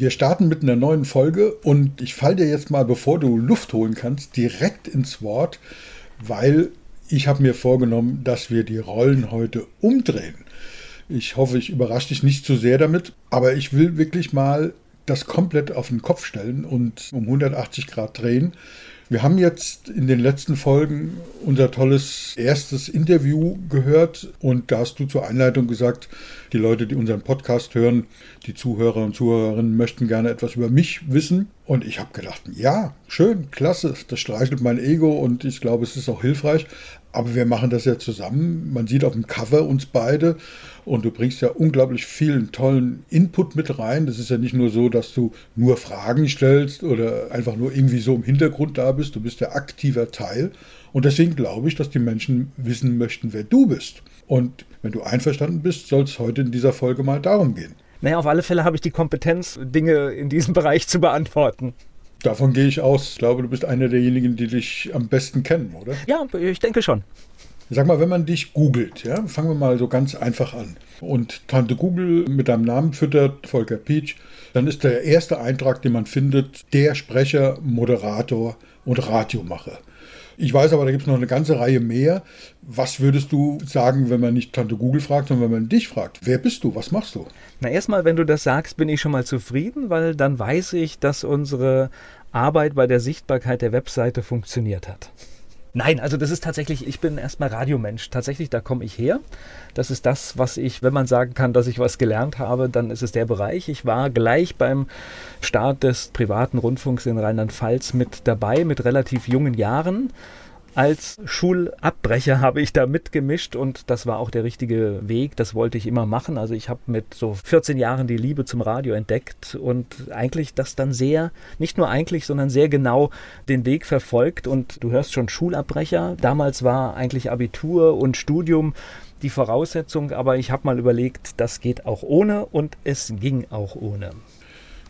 Wir starten mit einer neuen Folge und ich falle dir jetzt mal, bevor du Luft holen kannst, direkt ins Wort, weil ich habe mir vorgenommen, dass wir die Rollen heute umdrehen. Ich hoffe, ich überrasche dich nicht zu sehr damit, aber ich will wirklich mal das komplett auf den Kopf stellen und um 180 Grad drehen wir haben jetzt in den letzten Folgen unser tolles erstes Interview gehört und da hast du zur Einleitung gesagt, die Leute, die unseren Podcast hören, die Zuhörer und Zuhörerinnen möchten gerne etwas über mich wissen. Und ich habe gedacht, ja, schön, klasse, das streichelt mein Ego und ich glaube, es ist auch hilfreich. Aber wir machen das ja zusammen. Man sieht auf dem Cover uns beide und du bringst ja unglaublich vielen tollen Input mit rein. Das ist ja nicht nur so, dass du nur Fragen stellst oder einfach nur irgendwie so im Hintergrund da bist. Du bist ja aktiver Teil. Und deswegen glaube ich, dass die Menschen wissen möchten, wer du bist. Und wenn du einverstanden bist, soll es heute in dieser Folge mal darum gehen. Naja, auf alle Fälle habe ich die Kompetenz, Dinge in diesem Bereich zu beantworten. Davon gehe ich aus. Ich glaube, du bist einer derjenigen, die dich am besten kennen, oder? Ja, ich denke schon. Sag mal, wenn man dich googelt, ja, fangen wir mal so ganz einfach an. Und Tante Google mit deinem Namen füttert, Volker Peach, dann ist der erste Eintrag, den man findet, der Sprecher, Moderator und Radiomacher. Ich weiß aber, da gibt es noch eine ganze Reihe mehr. Was würdest du sagen, wenn man nicht Tante Google fragt, sondern wenn man dich fragt? Wer bist du? Was machst du? Na, erstmal, wenn du das sagst, bin ich schon mal zufrieden, weil dann weiß ich, dass unsere Arbeit bei der Sichtbarkeit der Webseite funktioniert hat. Nein, also das ist tatsächlich, ich bin erstmal Radiomensch. Tatsächlich, da komme ich her. Das ist das, was ich, wenn man sagen kann, dass ich was gelernt habe, dann ist es der Bereich. Ich war gleich beim Start des privaten Rundfunks in Rheinland-Pfalz mit dabei, mit relativ jungen Jahren als Schulabbrecher habe ich da mitgemischt und das war auch der richtige Weg. Das wollte ich immer machen. Also ich habe mit so 14 Jahren die Liebe zum Radio entdeckt und eigentlich das dann sehr, nicht nur eigentlich, sondern sehr genau den Weg verfolgt. Und du hörst schon Schulabbrecher. Damals war eigentlich Abitur und Studium die Voraussetzung, aber ich habe mal überlegt, das geht auch ohne und es ging auch ohne.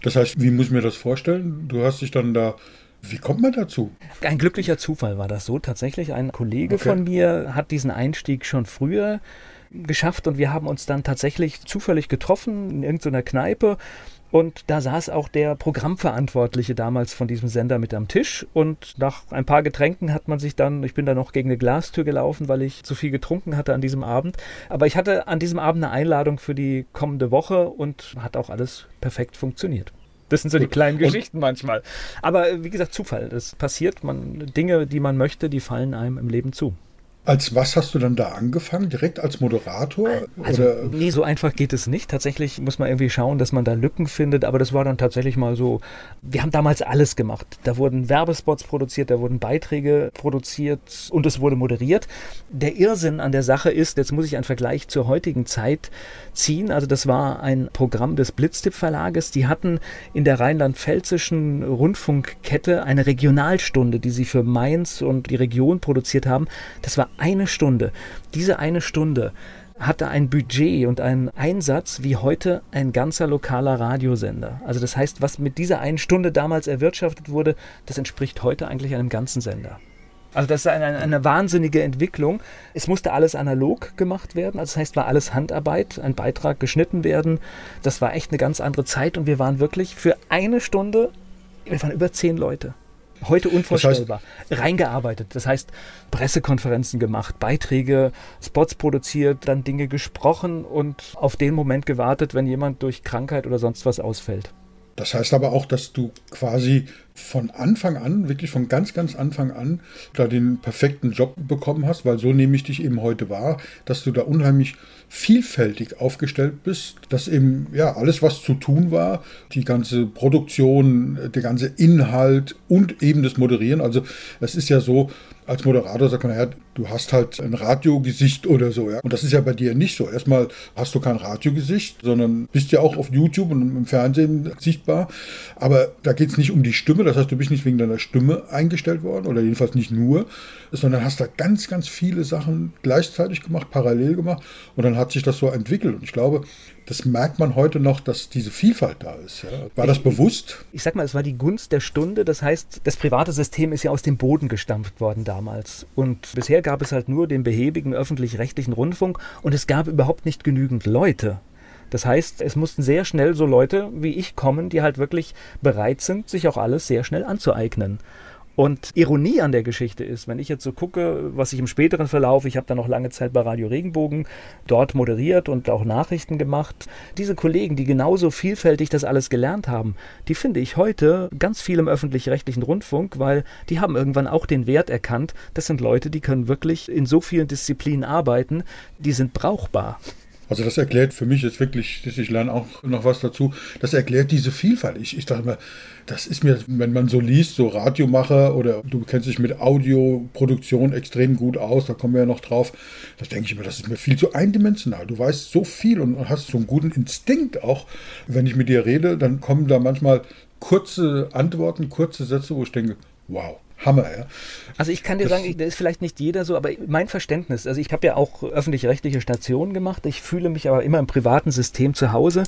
Das heißt, wie muss ich mir das vorstellen? Du hast dich dann da wie kommt man dazu? Ein glücklicher Zufall war das so. Tatsächlich, ein Kollege okay. von mir hat diesen Einstieg schon früher geschafft und wir haben uns dann tatsächlich zufällig getroffen in irgendeiner Kneipe. Und da saß auch der Programmverantwortliche damals von diesem Sender mit am Tisch. Und nach ein paar Getränken hat man sich dann, ich bin da noch gegen eine Glastür gelaufen, weil ich zu viel getrunken hatte an diesem Abend. Aber ich hatte an diesem Abend eine Einladung für die kommende Woche und hat auch alles perfekt funktioniert. Das sind so die kleinen Geschichten und manchmal. Aber äh, wie gesagt, Zufall. Das passiert. Man, Dinge, die man möchte, die fallen einem im Leben zu. Als was hast du dann da angefangen? Direkt als Moderator? Also, oder? Nee, so einfach geht es nicht. Tatsächlich muss man irgendwie schauen, dass man da Lücken findet. Aber das war dann tatsächlich mal so. Wir haben damals alles gemacht. Da wurden Werbespots produziert, da wurden Beiträge produziert und es wurde moderiert. Der Irrsinn an der Sache ist, jetzt muss ich einen Vergleich zur heutigen Zeit ziehen. Also das war ein Programm des Blitztipp Verlages. Die hatten in der rheinland-pfälzischen Rundfunkkette eine Regionalstunde, die sie für Mainz und die Region produziert haben. Das war eine Stunde. Diese eine Stunde hatte ein Budget und einen Einsatz wie heute ein ganzer lokaler Radiosender. Also das heißt, was mit dieser einen Stunde damals erwirtschaftet wurde, das entspricht heute eigentlich einem ganzen Sender. Also das ist eine, eine, wahnsinnige Entwicklung. Es musste alles analog gemacht werden. Also das heißt, war alles Handarbeit, ein Beitrag geschnitten werden. Das war echt eine ganz andere Zeit und wir waren wirklich für eine Stunde, wir waren über zehn Leute. Heute unvorstellbar. Das heißt, Reingearbeitet. Das heißt, Pressekonferenzen gemacht, Beiträge, Spots produziert, dann Dinge gesprochen und auf den Moment gewartet, wenn jemand durch Krankheit oder sonst was ausfällt. Das heißt aber auch, dass du quasi von Anfang an, wirklich von ganz, ganz Anfang an, da den perfekten Job bekommen hast, weil so nehme ich dich eben heute wahr, dass du da unheimlich vielfältig aufgestellt bist, dass eben ja alles, was zu tun war, die ganze Produktion, der ganze Inhalt und eben das Moderieren. Also es ist ja so, als Moderator sagt man, ja, du hast halt ein Radiogesicht oder so, ja. Und das ist ja bei dir nicht so. Erstmal hast du kein Radiogesicht, sondern bist ja auch auf YouTube und im Fernsehen sichtbar. Aber da geht es nicht um die Stimme, das heißt, du bist nicht wegen deiner Stimme eingestellt worden oder jedenfalls nicht nur, sondern hast da ganz, ganz viele Sachen gleichzeitig gemacht, parallel gemacht und dann hat sich das so entwickelt. Und ich glaube, das merkt man heute noch, dass diese Vielfalt da ist. Ja. War das bewusst? Ich sag mal, es war die Gunst der Stunde. Das heißt, das private System ist ja aus dem Boden gestampft worden damals. Und bisher gab es halt nur den behäbigen öffentlich-rechtlichen Rundfunk und es gab überhaupt nicht genügend Leute. Das heißt, es mussten sehr schnell so Leute wie ich kommen, die halt wirklich bereit sind, sich auch alles sehr schnell anzueignen. Und Ironie an der Geschichte ist, wenn ich jetzt so gucke, was ich im späteren Verlauf, ich habe da noch lange Zeit bei Radio Regenbogen dort moderiert und auch Nachrichten gemacht, diese Kollegen, die genauso vielfältig das alles gelernt haben, die finde ich heute ganz viel im öffentlich-rechtlichen Rundfunk, weil die haben irgendwann auch den Wert erkannt, das sind Leute, die können wirklich in so vielen Disziplinen arbeiten, die sind brauchbar. Also das erklärt für mich jetzt wirklich, ich lerne auch noch was dazu, das erklärt diese Vielfalt. Ich, ich dachte immer, das ist mir, wenn man so liest, so Radiomacher oder du kennst dich mit Audioproduktion extrem gut aus, da kommen wir ja noch drauf, da denke ich immer, das ist mir viel zu eindimensional. Du weißt so viel und hast so einen guten Instinkt auch. Wenn ich mit dir rede, dann kommen da manchmal kurze Antworten, kurze Sätze, wo ich denke, wow. Hammer, ja. Also ich kann dir das sagen, da ist vielleicht nicht jeder so, aber mein Verständnis, also ich habe ja auch öffentlich-rechtliche Stationen gemacht, ich fühle mich aber immer im privaten System zu Hause,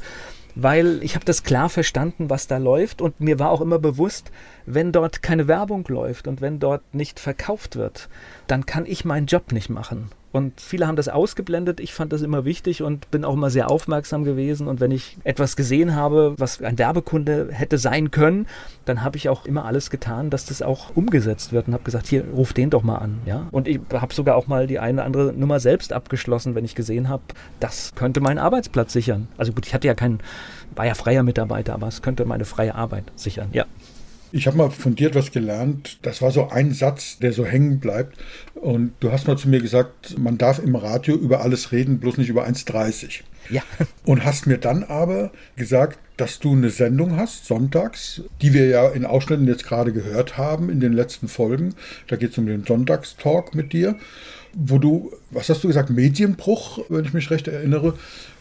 weil ich habe das klar verstanden, was da läuft und mir war auch immer bewusst, wenn dort keine Werbung läuft und wenn dort nicht verkauft wird, dann kann ich meinen Job nicht machen. Und viele haben das ausgeblendet. Ich fand das immer wichtig und bin auch immer sehr aufmerksam gewesen. Und wenn ich etwas gesehen habe, was ein Werbekunde hätte sein können, dann habe ich auch immer alles getan, dass das auch umgesetzt wird und habe gesagt, hier, ruf den doch mal an. Ja? Und ich habe sogar auch mal die eine oder andere Nummer selbst abgeschlossen, wenn ich gesehen habe, das könnte meinen Arbeitsplatz sichern. Also gut, ich hatte ja keinen, war ja freier Mitarbeiter, aber es könnte meine freie Arbeit sichern. Ja. Ich habe mal von dir etwas gelernt. Das war so ein Satz, der so hängen bleibt. Und du hast mal zu mir gesagt, man darf im Radio über alles reden, bloß nicht über 1,30. Ja. Und hast mir dann aber gesagt, dass du eine Sendung hast, sonntags, die wir ja in Ausschnitten jetzt gerade gehört haben in den letzten Folgen. Da geht es um den Sonntagstalk mit dir, wo du, was hast du gesagt, Medienbruch, wenn ich mich recht erinnere,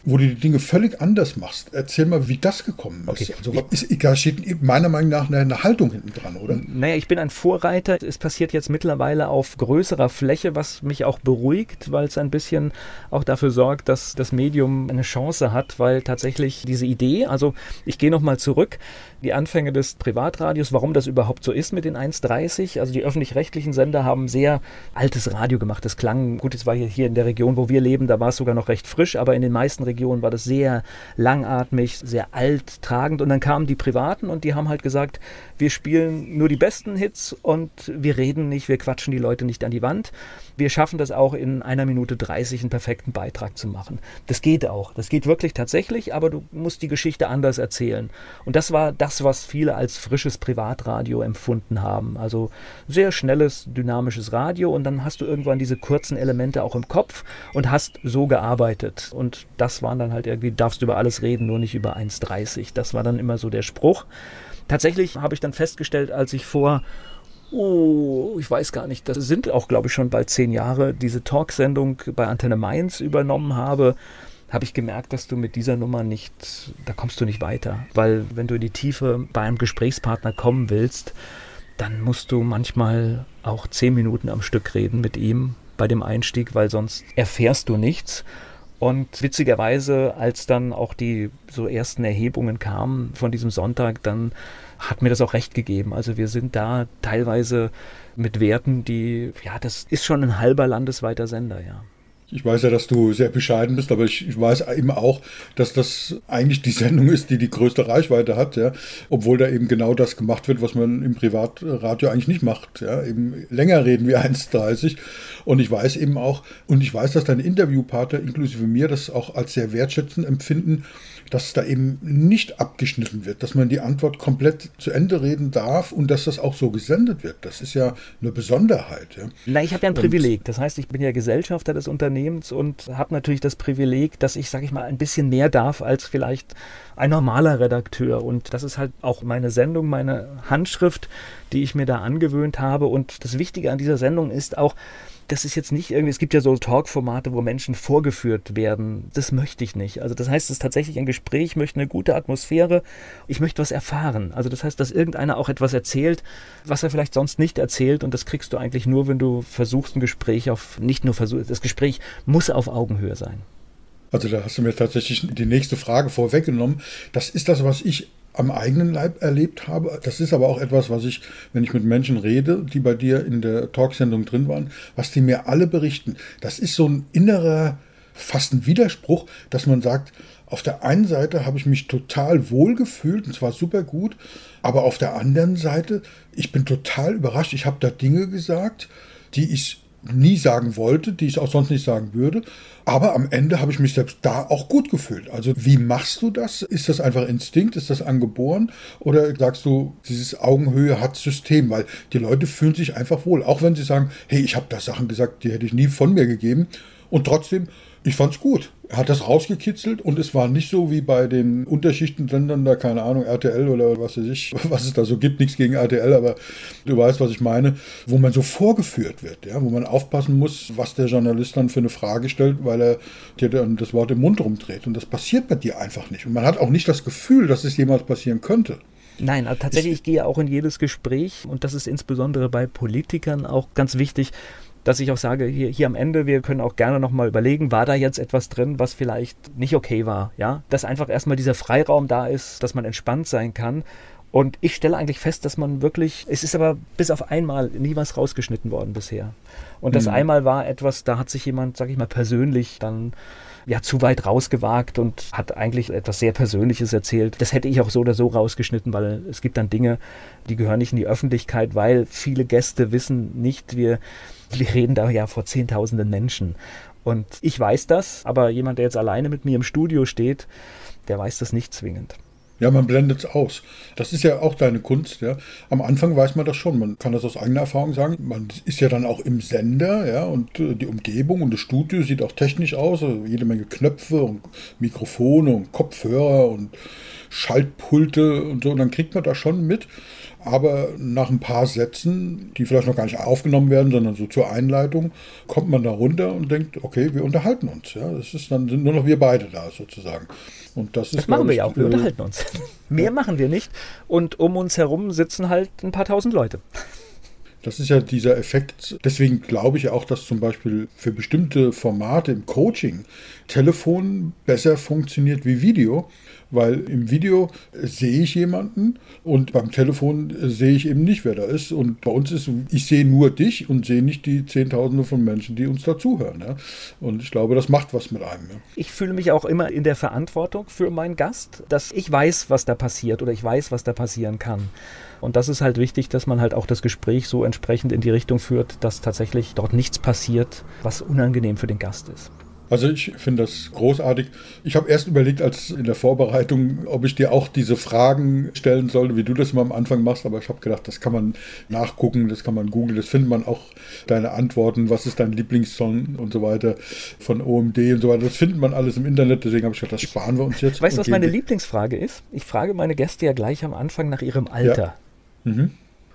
wo du die Dinge völlig anders machst. Erzähl mal, wie das gekommen ist. Okay. Also, ist, da steht meiner Meinung nach eine, eine, Haltung hinten dran, oder? Naja, ich bin ein Vorreiter. Es passiert jetzt mittlerweile auf größerer Fläche, was mich auch beruhigt, weil es ein bisschen auch dafür sorgt, dass das Medium eine Chance hat, weil tatsächlich diese Idee, also ich gehe nochmal zurück, die Anfänge des Privatradios, warum das überhaupt so ist mit den 1,30. Also die öffentlich-rechtlichen Sender haben sehr altes Radio gemacht. Das klang, gut, es war hier in der Region, wo wir leben, da war es sogar noch recht frisch, aber in den meisten Regionen war das sehr langatmig, sehr alt tragend. Und dann kamen die Privaten und die haben halt gesagt, wir spielen nur die besten Hits und wir reden nicht, wir quatschen die Leute nicht an die Wand. Wir schaffen das auch in einer Minute 30 einen perfekten Beitrag zu machen. Das geht auch. Das geht wirklich tatsächlich, aber du musst die Geschichte anders erzählen. Und das war das, was viele als frisches Privatradio empfunden haben. Also sehr schnelles, dynamisches Radio und dann hast du irgendwann diese kurzen Elemente auch im Kopf und hast so gearbeitet. Und das waren dann halt irgendwie, darfst du über alles reden, nur nicht über 1,30. Das war dann immer so der Spruch. Tatsächlich habe ich dann festgestellt, als ich vor oh, ich weiß gar nicht, das sind auch, glaube ich, schon bald zehn Jahre, diese Talksendung bei Antenne Mainz übernommen habe, habe ich gemerkt, dass du mit dieser Nummer nicht, da kommst du nicht weiter. Weil wenn du in die Tiefe bei einem Gesprächspartner kommen willst, dann musst du manchmal auch zehn Minuten am Stück reden mit ihm bei dem Einstieg, weil sonst erfährst du nichts. Und witzigerweise, als dann auch die so ersten Erhebungen kamen von diesem Sonntag, dann hat mir das auch recht gegeben. Also wir sind da teilweise mit Werten, die, ja, das ist schon ein halber landesweiter Sender, ja. Ich weiß ja, dass du sehr bescheiden bist, aber ich, ich, weiß eben auch, dass das eigentlich die Sendung ist, die die größte Reichweite hat, ja. Obwohl da eben genau das gemacht wird, was man im Privatradio eigentlich nicht macht, ja. Eben länger reden wie 1,30. Und ich weiß eben auch, und ich weiß, dass deine Interviewpartner inklusive mir das auch als sehr wertschätzend empfinden, dass da eben nicht abgeschnitten wird, dass man die Antwort komplett zu Ende reden darf und dass das auch so gesendet wird. Das ist ja eine Besonderheit. Ja. Na, ich habe ja ein und Privileg. Das heißt, ich bin ja Gesellschafter des Unternehmens und habe natürlich das Privileg, dass ich, sage ich mal, ein bisschen mehr darf als vielleicht ein normaler Redakteur. Und das ist halt auch meine Sendung, meine Handschrift, die ich mir da angewöhnt habe. Und das Wichtige an dieser Sendung ist auch, das ist jetzt nicht irgendwie, es gibt ja so Talk-Formate, wo Menschen vorgeführt werden. Das möchte ich nicht. Also das heißt, es ist tatsächlich ein Gespräch, ich möchte eine gute Atmosphäre, ich möchte was erfahren. Also das heißt, dass irgendeiner auch etwas erzählt, was er vielleicht sonst nicht erzählt und das kriegst du eigentlich nur, wenn du versuchst, ein Gespräch auf, nicht nur versuchst, das Gespräch muss auf Augenhöhe sein. Also da hast du mir tatsächlich die nächste Frage vorweggenommen. Das ist das, was ich am eigenen Leib erlebt habe. Das ist aber auch etwas, was ich, wenn ich mit Menschen rede, die bei dir in der Talksendung drin waren, was die mir alle berichten. Das ist so ein innerer, fast ein Widerspruch, dass man sagt, auf der einen Seite habe ich mich total wohl gefühlt und zwar super gut, aber auf der anderen Seite, ich bin total überrascht. Ich habe da Dinge gesagt, die ich nie sagen wollte, die ich auch sonst nicht sagen würde. Aber am Ende habe ich mich selbst da auch gut gefühlt. Also wie machst du das? Ist das einfach Instinkt? Ist das angeboren? Oder sagst du, dieses Augenhöhe hat System? Weil die Leute fühlen sich einfach wohl. Auch wenn sie sagen, hey, ich habe da Sachen gesagt, die hätte ich nie von mir gegeben. Und trotzdem ich fand's gut. Hat das rausgekitzelt und es war nicht so wie bei den Unterschichtensendern, da keine Ahnung, RTL oder was weiß ich, was es da so gibt, nichts gegen RTL, aber du weißt, was ich meine, wo man so vorgeführt wird, ja, wo man aufpassen muss, was der Journalist dann für eine Frage stellt, weil er dir dann das Wort im Mund rumdreht. Und das passiert bei dir einfach nicht. Und man hat auch nicht das Gefühl, dass es jemals passieren könnte. Nein, also tatsächlich, ich gehe auch in jedes Gespräch und das ist insbesondere bei Politikern auch ganz wichtig, dass ich auch sage, hier, hier am Ende, wir können auch gerne nochmal überlegen, war da jetzt etwas drin, was vielleicht nicht okay war, ja? Dass einfach erstmal dieser Freiraum da ist, dass man entspannt sein kann. Und ich stelle eigentlich fest, dass man wirklich, es ist aber bis auf einmal nie was rausgeschnitten worden bisher. Und das mhm. einmal war etwas, da hat sich jemand, sag ich mal, persönlich dann ja zu weit rausgewagt und hat eigentlich etwas sehr Persönliches erzählt. Das hätte ich auch so oder so rausgeschnitten, weil es gibt dann Dinge, die gehören nicht in die Öffentlichkeit, weil viele Gäste wissen nicht, wir wir reden da ja vor Zehntausenden Menschen. Und ich weiß das, aber jemand, der jetzt alleine mit mir im Studio steht, der weiß das nicht zwingend. Ja, man blendet es aus. Das ist ja auch deine Kunst, ja. Am Anfang weiß man das schon. Man kann das aus eigener Erfahrung sagen. Man ist ja dann auch im Sender, ja, und äh, die Umgebung und das Studio sieht auch technisch aus. Also jede Menge Knöpfe und Mikrofone und Kopfhörer und Schaltpulte und so. Und dann kriegt man das schon mit. Aber nach ein paar Sätzen, die vielleicht noch gar nicht aufgenommen werden, sondern so zur Einleitung, kommt man da runter und denkt, okay, wir unterhalten uns. Ja, das ist dann sind nur noch wir beide da sozusagen. Und das, ist, das machen wir ja auch, wir äh, unterhalten uns. Mehr machen wir nicht. Und um uns herum sitzen halt ein paar tausend Leute. Das ist ja dieser Effekt. Deswegen glaube ich auch, dass zum Beispiel für bestimmte Formate im Coaching Telefon besser funktioniert wie Video, weil im Video sehe ich jemanden und beim Telefon sehe ich eben nicht, wer da ist. Und bei uns ist, ich sehe nur dich und sehe nicht die Zehntausende von Menschen, die uns dazuhören. Ja? Und ich glaube, das macht was mit einem. Ja? Ich fühle mich auch immer in der Verantwortung für meinen Gast, dass ich weiß, was da passiert oder ich weiß, was da passieren kann. Und das ist halt wichtig, dass man halt auch das Gespräch so entsprechend in die Richtung führt, dass tatsächlich dort nichts passiert, was unangenehm für den Gast ist. Also ich finde das großartig. Ich habe erst überlegt, als in der Vorbereitung, ob ich dir auch diese Fragen stellen sollte, wie du das immer am Anfang machst, aber ich habe gedacht, das kann man nachgucken, das kann man googeln, das findet man auch deine Antworten, was ist dein Lieblingssong und so weiter von OMD und so weiter. Das findet man alles im Internet, deswegen habe ich gedacht, das sparen wir uns jetzt. Weißt du, was meine Lieblingsfrage ist? Ich frage meine Gäste ja gleich am Anfang nach ihrem Alter. Ja. Mhm.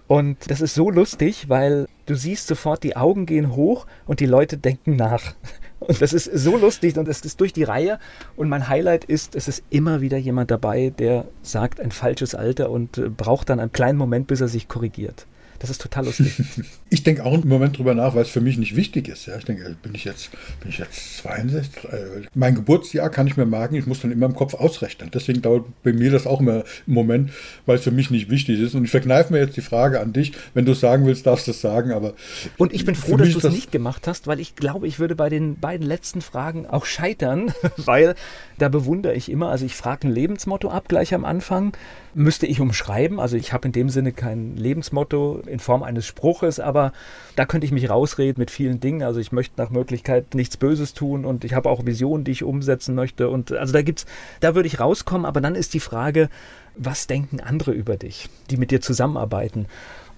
Und das ist so lustig, weil du siehst sofort, die Augen gehen hoch und die Leute denken nach. Und das ist so lustig und es ist durch die Reihe. Und mein Highlight ist, es ist immer wieder jemand dabei, der sagt ein falsches Alter und äh, braucht dann einen kleinen Moment, bis er sich korrigiert. Das ist total lustig. ich denke auch im Moment drüber nach, weil es für mich nicht wichtig ist. Ja? Ich denke, bin ich jetzt, bin ich jetzt 62? Äh, mein Geburtsjahr kann ich mir merken, ich muss dann immer im Kopf ausrechnen. Deswegen dauert bei mir das auch immer im Moment, weil es für mich nicht wichtig ist. Und ich verkneife mir jetzt die Frage an dich. Wenn du es sagen willst, darfst du es sagen. Aber Und ich bin froh, dass du es nicht gemacht hast, weil ich glaube, ich würde bei den beiden letzten Fragen auch scheitern, weil da bewundere ich immer, also ich frage ein Lebensmotto ab gleich am Anfang müsste ich umschreiben. Also ich habe in dem Sinne kein Lebensmotto in Form eines Spruches, aber da könnte ich mich rausreden mit vielen Dingen. Also ich möchte nach Möglichkeit nichts Böses tun und ich habe auch Visionen, die ich umsetzen möchte. Und also da gibt's, da würde ich rauskommen, aber dann ist die Frage, was denken andere über dich, die mit dir zusammenarbeiten?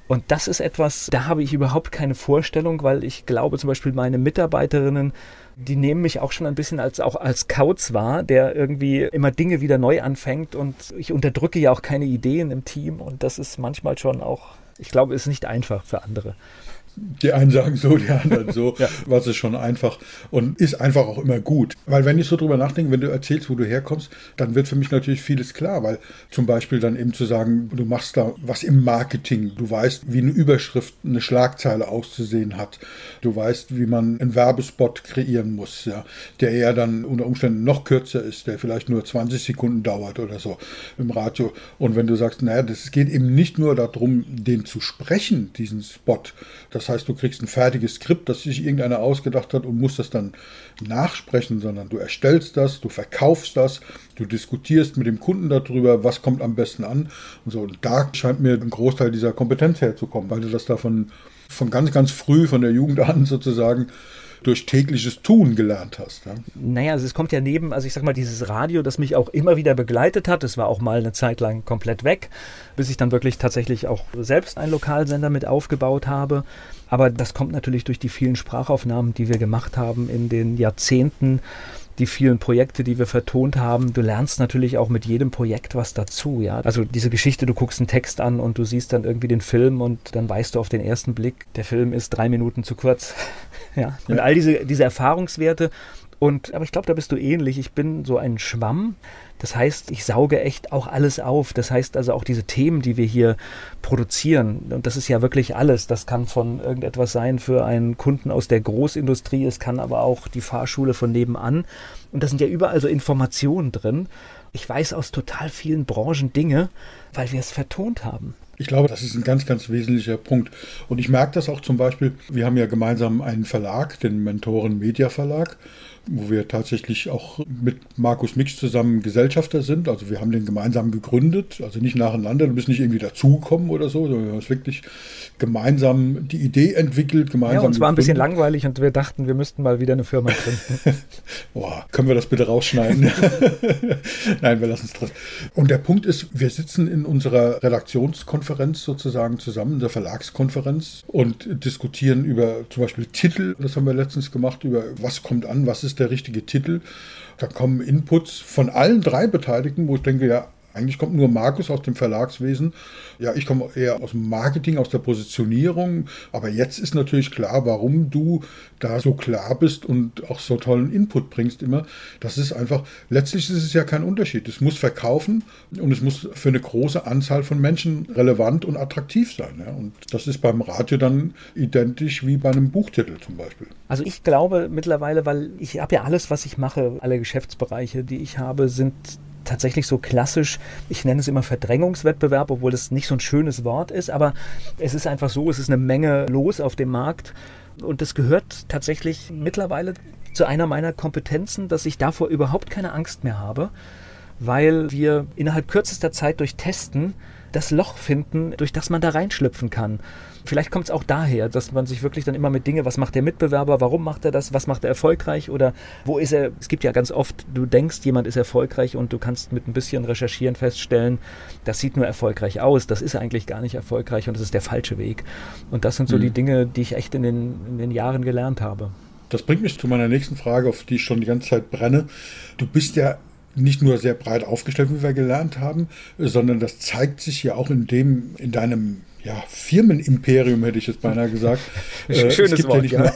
Und das ist etwas, da habe ich überhaupt keine Vorstellung, weil ich glaube zum Beispiel meine Mitarbeiterinnen, die nehmen mich auch schon ein bisschen als auch als Kauz wahr, der irgendwie immer Dinge wieder neu anfängt und ich unterdrücke ja auch keine Ideen im Team und das ist manchmal schon auch, ich glaube, ist nicht einfach für andere. Die einen sagen so, die anderen so, ja. was ist schon einfach und ist einfach auch immer gut. Weil wenn ich so drüber nachdenke, wenn du erzählst, wo du herkommst, dann wird für mich natürlich vieles klar, weil zum Beispiel dann eben zu sagen, du machst da was im Marketing, du weißt, wie eine Überschrift, eine Schlagzeile auszusehen hat, du weißt, wie man einen Werbespot kreieren muss, ja, der eher dann unter Umständen noch kürzer ist, der vielleicht nur 20 Sekunden dauert oder so im Radio. Und wenn du sagst, naja, das geht eben nicht nur darum, den zu sprechen, diesen Spot, das das heißt, du kriegst ein fertiges Skript, das sich irgendeiner ausgedacht hat und musst das dann nachsprechen, sondern du erstellst das, du verkaufst das, du diskutierst mit dem Kunden darüber, was kommt am besten an und so. Und da scheint mir ein Großteil dieser Kompetenz herzukommen, weil du das davon von ganz, ganz früh, von der Jugend an sozusagen durch tägliches Tun gelernt hast. Ja? Naja, also es kommt ja neben, also ich sag mal, dieses Radio, das mich auch immer wieder begleitet hat, das war auch mal eine Zeit lang komplett weg, bis ich dann wirklich tatsächlich auch selbst einen Lokalsender mit aufgebaut habe. Aber das kommt natürlich durch die vielen Sprachaufnahmen, die wir gemacht haben in den Jahrzehnten die vielen Projekte, die wir vertont haben. Du lernst natürlich auch mit jedem Projekt was dazu, ja. Also diese Geschichte, du guckst einen Text an und du siehst dann irgendwie den Film und dann weißt du auf den ersten Blick, der Film ist drei Minuten zu kurz. ja. Und all diese, diese Erfahrungswerte. Und, aber ich glaube, da bist du ähnlich. Ich bin so ein Schwamm. Das heißt, ich sauge echt auch alles auf. Das heißt also auch diese Themen, die wir hier produzieren. Und das ist ja wirklich alles. Das kann von irgendetwas sein für einen Kunden aus der Großindustrie. Es kann aber auch die Fahrschule von nebenan. Und da sind ja überall so Informationen drin. Ich weiß aus total vielen Branchen Dinge, weil wir es vertont haben. Ich glaube, das ist ein ganz, ganz wesentlicher Punkt. Und ich merke das auch zum Beispiel, wir haben ja gemeinsam einen Verlag, den Mentoren Media Verlag wo wir tatsächlich auch mit Markus Mix zusammen Gesellschafter sind. Also wir haben den gemeinsam gegründet, also nicht nacheinander, du bist nicht irgendwie dazugekommen oder so, sondern wir haben wirklich gemeinsam die Idee entwickelt, gemeinsam. Ja, uns war ein bisschen langweilig und wir dachten, wir müssten mal wieder eine Firma gründen. Boah, können wir das bitte rausschneiden? Nein, wir lassen es drin. Und der Punkt ist, wir sitzen in unserer Redaktionskonferenz sozusagen zusammen, in der Verlagskonferenz und diskutieren über zum Beispiel Titel. Das haben wir letztens gemacht, über was kommt an, was ist der richtige Titel. Da kommen Inputs von allen drei Beteiligten, wo ich denke, ja, eigentlich kommt nur Markus aus dem Verlagswesen. Ja, ich komme eher aus dem Marketing, aus der Positionierung. Aber jetzt ist natürlich klar, warum du da so klar bist und auch so tollen Input bringst immer. Das ist einfach, letztlich ist es ja kein Unterschied. Es muss verkaufen und es muss für eine große Anzahl von Menschen relevant und attraktiv sein. Ja? Und das ist beim Radio dann identisch wie bei einem Buchtitel zum Beispiel. Also ich glaube mittlerweile, weil ich habe ja alles, was ich mache, alle Geschäftsbereiche, die ich habe, sind tatsächlich so klassisch, ich nenne es immer Verdrängungswettbewerb, obwohl das nicht so ein schönes Wort ist, aber es ist einfach so, es ist eine Menge los auf dem Markt und das gehört tatsächlich mittlerweile zu einer meiner Kompetenzen, dass ich davor überhaupt keine Angst mehr habe, weil wir innerhalb kürzester Zeit durch Testen das Loch finden, durch das man da reinschlüpfen kann. Vielleicht kommt es auch daher, dass man sich wirklich dann immer mit Dinge, was macht der Mitbewerber, warum macht er das, was macht er erfolgreich oder wo ist er. Es gibt ja ganz oft, du denkst, jemand ist erfolgreich und du kannst mit ein bisschen Recherchieren feststellen, das sieht nur erfolgreich aus, das ist eigentlich gar nicht erfolgreich und das ist der falsche Weg. Und das sind so mhm. die Dinge, die ich echt in den, in den Jahren gelernt habe. Das bringt mich zu meiner nächsten Frage, auf die ich schon die ganze Zeit brenne. Du bist ja nicht nur sehr breit aufgestellt, wie wir gelernt haben, sondern das zeigt sich ja auch in dem, in deinem ja, Firmenimperium, hätte ich jetzt beinahe gesagt. Äh, Schönes Wort, ja, nur,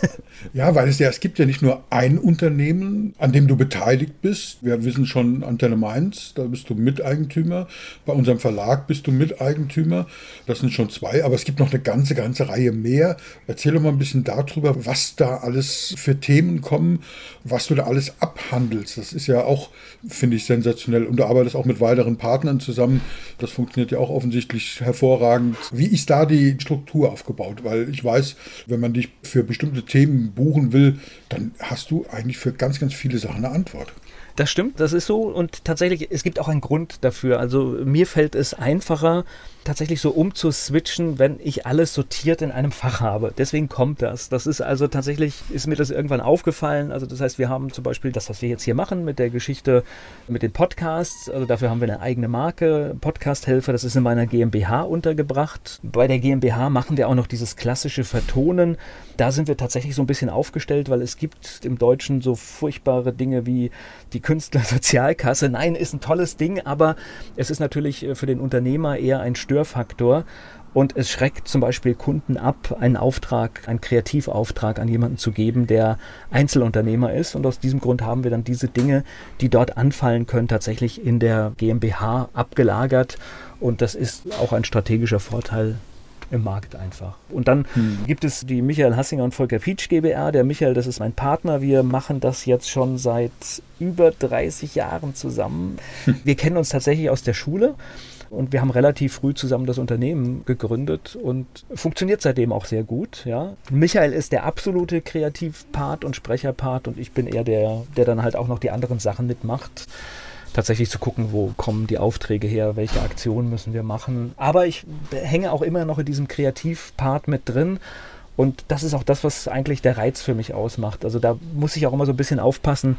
ja, weil es ja, es gibt ja nicht nur ein Unternehmen, an dem du beteiligt bist. Wir wissen schon Antenne Mainz, da bist du Miteigentümer. Bei unserem Verlag bist du Miteigentümer. Das sind schon zwei, aber es gibt noch eine ganze, ganze Reihe mehr. Erzähl doch mal ein bisschen darüber, was da alles für Themen kommen, was du da alles abhandelst. Das ist ja auch, finde ich, sensationell. Und du arbeitest auch mit weiteren Partnern zusammen. Das funktioniert ja auch offensichtlich hervorragend. Wie ist da die Struktur aufgebaut? Weil ich weiß, wenn man dich für bestimmte Themen buchen will, dann hast du eigentlich für ganz, ganz viele Sachen eine Antwort. Das stimmt, das ist so und tatsächlich, es gibt auch einen Grund dafür. Also mir fällt es einfacher, tatsächlich so umzuswitchen, wenn ich alles sortiert in einem Fach habe. Deswegen kommt das. Das ist also tatsächlich, ist mir das irgendwann aufgefallen. Also das heißt, wir haben zum Beispiel das, was wir jetzt hier machen mit der Geschichte, mit den Podcasts. Also dafür haben wir eine eigene Marke, Podcast-Helfer. Das ist in meiner GmbH untergebracht. Bei der GmbH machen wir auch noch dieses klassische Vertonen. Da sind wir tatsächlich so ein bisschen aufgestellt, weil es gibt im Deutschen so furchtbare Dinge wie die Künstlersozialkasse. Nein, ist ein tolles Ding, aber es ist natürlich für den Unternehmer eher ein Stück Störfaktor und es schreckt zum Beispiel Kunden ab, einen Auftrag, einen Kreativauftrag an jemanden zu geben, der Einzelunternehmer ist. Und aus diesem Grund haben wir dann diese Dinge, die dort anfallen können, tatsächlich in der GmbH abgelagert. Und das ist auch ein strategischer Vorteil im Markt einfach. Und dann hm. gibt es die Michael Hassinger und Volker Pietsch GbR. Der Michael, das ist mein Partner. Wir machen das jetzt schon seit über 30 Jahren zusammen. Wir kennen uns tatsächlich aus der Schule. Und wir haben relativ früh zusammen das Unternehmen gegründet und funktioniert seitdem auch sehr gut. Ja. Michael ist der absolute Kreativpart und Sprecherpart und ich bin eher der, der dann halt auch noch die anderen Sachen mitmacht tatsächlich zu gucken, wo kommen die Aufträge her, welche Aktionen müssen wir machen. Aber ich hänge auch immer noch in diesem Kreativpart mit drin. Und das ist auch das, was eigentlich der Reiz für mich ausmacht. Also da muss ich auch immer so ein bisschen aufpassen,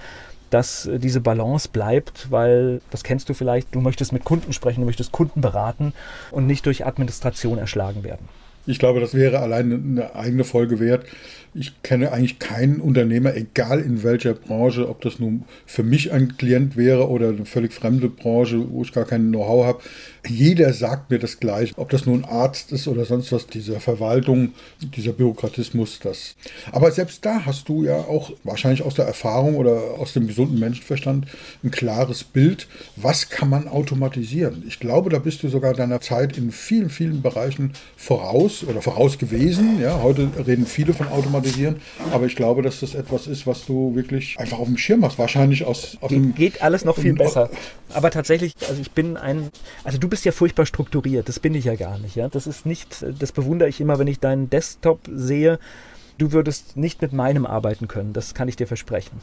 dass äh, diese Balance bleibt, weil das kennst du vielleicht, du möchtest mit Kunden sprechen, du möchtest Kunden beraten und nicht durch Administration erschlagen werden. Ich glaube, das wäre allein eine eigene Folge wert. Ich kenne eigentlich keinen Unternehmer, egal in welcher Branche, ob das nun für mich ein Klient wäre oder eine völlig fremde Branche, wo ich gar kein Know-how habe. Jeder sagt mir das gleich, ob das nun Arzt ist oder sonst was, diese Verwaltung, dieser Bürokratismus, das. Aber selbst da hast du ja auch wahrscheinlich aus der Erfahrung oder aus dem gesunden Menschenverstand ein klares Bild, was kann man automatisieren. Ich glaube, da bist du sogar deiner Zeit in vielen, vielen Bereichen voraus oder voraus gewesen. Ja, heute reden viele von automatisieren. Aber ich glaube, dass das etwas ist, was du wirklich einfach auf dem Schirm hast. Wahrscheinlich aus, aus dem. Geht alles noch viel besser. Aber tatsächlich, also ich bin ein. Also du bist ja furchtbar strukturiert. Das bin ich ja gar nicht. Ja, das ist nicht. Das bewundere ich immer, wenn ich deinen Desktop sehe. Du würdest nicht mit meinem arbeiten können. Das kann ich dir versprechen.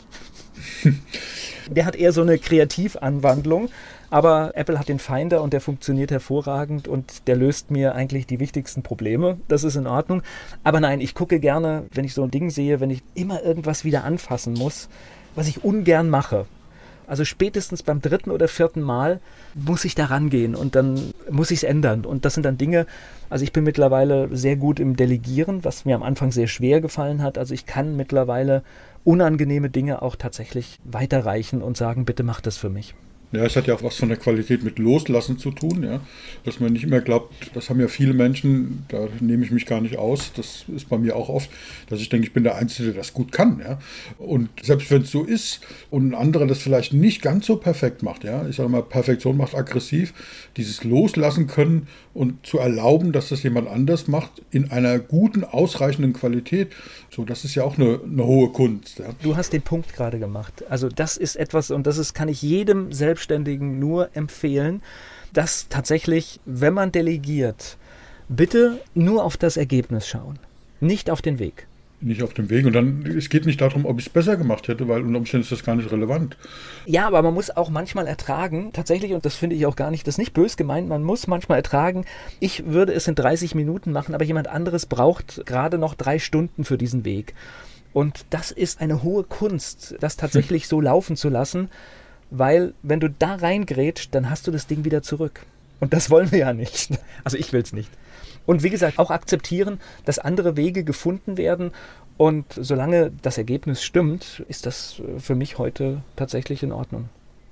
Der hat eher so eine Kreativanwandlung. Aber Apple hat den Finder und der funktioniert hervorragend und der löst mir eigentlich die wichtigsten Probleme. Das ist in Ordnung. Aber nein, ich gucke gerne, wenn ich so ein Ding sehe, wenn ich immer irgendwas wieder anfassen muss, was ich ungern mache. Also spätestens beim dritten oder vierten Mal muss ich da rangehen und dann muss ich es ändern. Und das sind dann Dinge, also ich bin mittlerweile sehr gut im Delegieren, was mir am Anfang sehr schwer gefallen hat. Also ich kann mittlerweile unangenehme Dinge auch tatsächlich weiterreichen und sagen, bitte mach das für mich. Ja, es hat ja auch was von der Qualität mit Loslassen zu tun, ja. Dass man nicht immer glaubt, das haben ja viele Menschen, da nehme ich mich gar nicht aus, das ist bei mir auch oft, dass ich denke, ich bin der Einzige, der das gut kann, ja. Und selbst wenn es so ist und ein anderer das vielleicht nicht ganz so perfekt macht, ja, ich sage mal, Perfektion macht aggressiv, dieses Loslassen können und zu erlauben, dass das jemand anders macht, in einer guten, ausreichenden Qualität, so, das ist ja auch eine, eine hohe Kunst. Ja. Du hast den Punkt gerade gemacht. Also das ist etwas, und das ist, kann ich jedem selbst Selbstständigen nur empfehlen, dass tatsächlich, wenn man delegiert, bitte nur auf das Ergebnis schauen, nicht auf den Weg nicht auf dem Weg. Und dann, es geht nicht darum, ob ich es besser gemacht hätte, weil unter Umständen ist das gar nicht relevant. Ja, aber man muss auch manchmal ertragen, tatsächlich, und das finde ich auch gar nicht, das ist nicht bös gemeint, man muss manchmal ertragen, ich würde es in 30 Minuten machen, aber jemand anderes braucht gerade noch drei Stunden für diesen Weg. Und das ist eine hohe Kunst, das tatsächlich so laufen zu lassen, weil wenn du da reingrätscht, dann hast du das Ding wieder zurück. Und das wollen wir ja nicht. Also ich will es nicht. Und wie gesagt, auch akzeptieren, dass andere Wege gefunden werden. Und solange das Ergebnis stimmt, ist das für mich heute tatsächlich in Ordnung.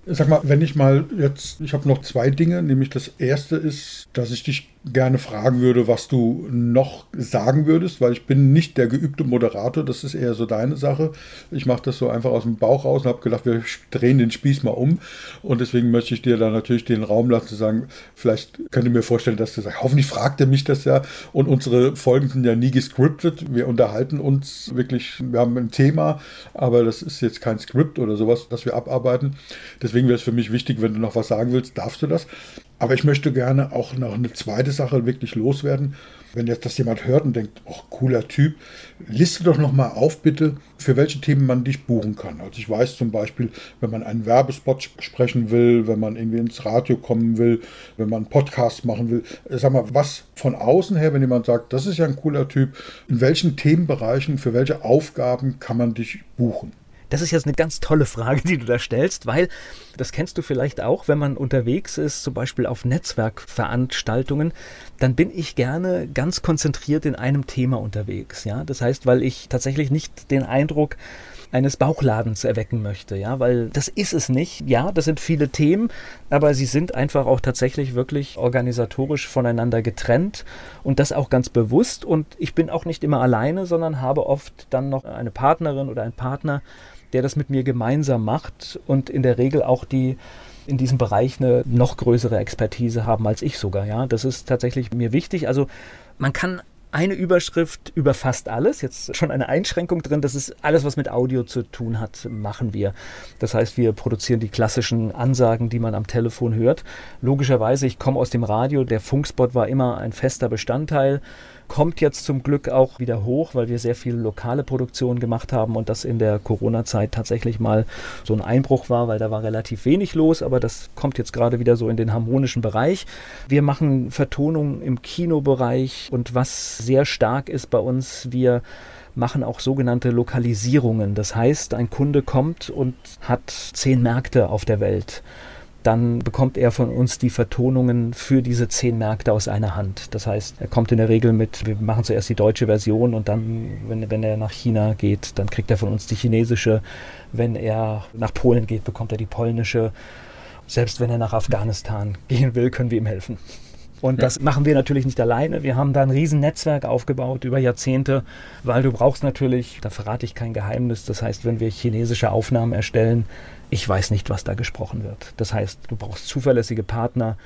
Sag mal, wenn ich mal jetzt, ich habe noch zwei Dinge, nämlich das erste ist, dass ich dich gerne fragen würde, was du noch sagen würdest, weil ich bin nicht der geübte Moderator, das ist eher so deine Sache. Ich mache das so einfach aus dem Bauch raus und habe gedacht, wir drehen den Spieß mal um und deswegen möchte ich dir da natürlich den Raum lassen zu sagen, vielleicht könnt ihr mir vorstellen, dass du sagst, hoffentlich fragt er mich das ja und unsere Folgen sind ja nie gescriptet, wir unterhalten uns wirklich, wir haben ein Thema, aber das ist jetzt kein Skript oder sowas, das wir abarbeiten. Deswegen wäre es für mich wichtig, wenn du noch was sagen willst, darfst du das. Aber ich möchte gerne auch noch eine zweite Sache wirklich loswerden. Wenn jetzt das jemand hört und denkt, oh, cooler Typ, liste doch noch mal auf, bitte, für welche Themen man dich buchen kann. Also ich weiß zum Beispiel, wenn man einen Werbespot sprechen will, wenn man irgendwie ins Radio kommen will, wenn man einen Podcast machen will. Sag mal, was von außen her, wenn jemand sagt, das ist ja ein cooler Typ, in welchen Themenbereichen, für welche Aufgaben kann man dich buchen? Das ist jetzt eine ganz tolle Frage, die du da stellst, weil das kennst du vielleicht auch, wenn man unterwegs ist, zum Beispiel auf Netzwerkveranstaltungen, dann bin ich gerne ganz konzentriert in einem Thema unterwegs. Ja, das heißt, weil ich tatsächlich nicht den Eindruck eines Bauchladens erwecken möchte, ja, weil das ist es nicht. Ja, das sind viele Themen, aber sie sind einfach auch tatsächlich wirklich organisatorisch voneinander getrennt und das auch ganz bewusst und ich bin auch nicht immer alleine, sondern habe oft dann noch eine Partnerin oder einen Partner, der das mit mir gemeinsam macht und in der Regel auch die in diesem Bereich eine noch größere Expertise haben als ich sogar. Ja, das ist tatsächlich mir wichtig. Also man kann eine Überschrift über fast alles, jetzt schon eine Einschränkung drin, das ist alles, was mit Audio zu tun hat, machen wir. Das heißt, wir produzieren die klassischen Ansagen, die man am Telefon hört. Logischerweise, ich komme aus dem Radio, der Funkspot war immer ein fester Bestandteil kommt jetzt zum Glück auch wieder hoch, weil wir sehr viele lokale Produktionen gemacht haben und das in der Corona-Zeit tatsächlich mal so ein Einbruch war, weil da war relativ wenig los, aber das kommt jetzt gerade wieder so in den harmonischen Bereich. Wir machen Vertonungen im Kinobereich und was sehr stark ist bei uns, wir machen auch sogenannte Lokalisierungen. Das heißt, ein Kunde kommt und hat zehn Märkte auf der Welt dann bekommt er von uns die Vertonungen für diese zehn Märkte aus einer Hand. Das heißt, er kommt in der Regel mit, wir machen zuerst die deutsche Version und dann, wenn, wenn er nach China geht, dann kriegt er von uns die chinesische. Wenn er nach Polen geht, bekommt er die polnische. Selbst wenn er nach Afghanistan gehen will, können wir ihm helfen. Und ja. das machen wir natürlich nicht alleine. Wir haben da ein Riesennetzwerk aufgebaut über Jahrzehnte, weil du brauchst natürlich, da verrate ich kein Geheimnis, das heißt, wenn wir chinesische Aufnahmen erstellen, ich weiß nicht, was da gesprochen wird. Das heißt, du brauchst zuverlässige Partner,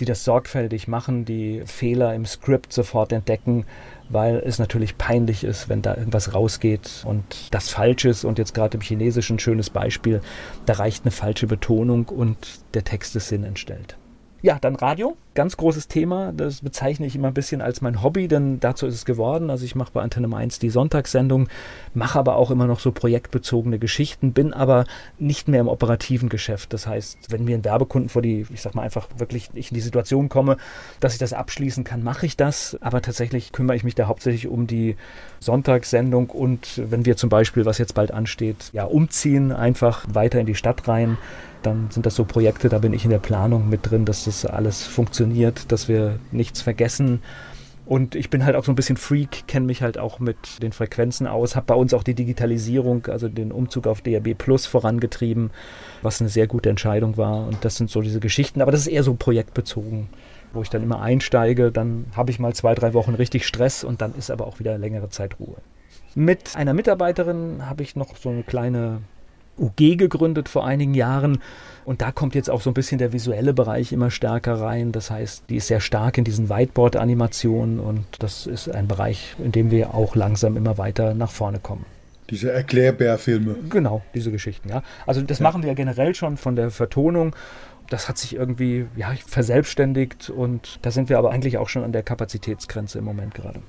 die das sorgfältig machen, die Fehler im Skript sofort entdecken, weil es natürlich peinlich ist, wenn da irgendwas rausgeht und das falsch ist. Und jetzt gerade im Chinesischen ein schönes Beispiel, da reicht eine falsche Betonung und der Text ist Sinn entstellt. Ja, dann Radio, ganz großes Thema. Das bezeichne ich immer ein bisschen als mein Hobby, denn dazu ist es geworden. Also ich mache bei Antenne Mainz die Sonntagssendung, mache aber auch immer noch so projektbezogene Geschichten, bin aber nicht mehr im operativen Geschäft. Das heißt, wenn mir ein Werbekunden vor die, ich sag mal einfach wirklich ich in die Situation komme, dass ich das abschließen kann, mache ich das. Aber tatsächlich kümmere ich mich da hauptsächlich um die Sonntagssendung und wenn wir zum Beispiel, was jetzt bald ansteht, ja, umziehen, einfach weiter in die Stadt rein dann sind das so Projekte, da bin ich in der Planung mit drin, dass das alles funktioniert, dass wir nichts vergessen. Und ich bin halt auch so ein bisschen Freak, kenne mich halt auch mit den Frequenzen aus, habe bei uns auch die Digitalisierung, also den Umzug auf DRB Plus vorangetrieben, was eine sehr gute Entscheidung war. Und das sind so diese Geschichten, aber das ist eher so projektbezogen, wo ich dann immer einsteige, dann habe ich mal zwei, drei Wochen richtig Stress und dann ist aber auch wieder längere Zeit Ruhe. Mit einer Mitarbeiterin habe ich noch so eine kleine UG gegründet vor einigen Jahren. Und da kommt jetzt auch so ein bisschen der visuelle Bereich immer stärker rein. Das heißt, die ist sehr stark in diesen Whiteboard-Animationen und das ist ein Bereich, in dem wir auch langsam immer weiter nach vorne kommen. Diese Erklärbärfilme. Genau, diese Geschichten, ja. Also das ja. machen wir ja generell schon von der Vertonung. Das hat sich irgendwie ja, verselbstständigt und da sind wir aber eigentlich auch schon an der Kapazitätsgrenze im Moment gerade.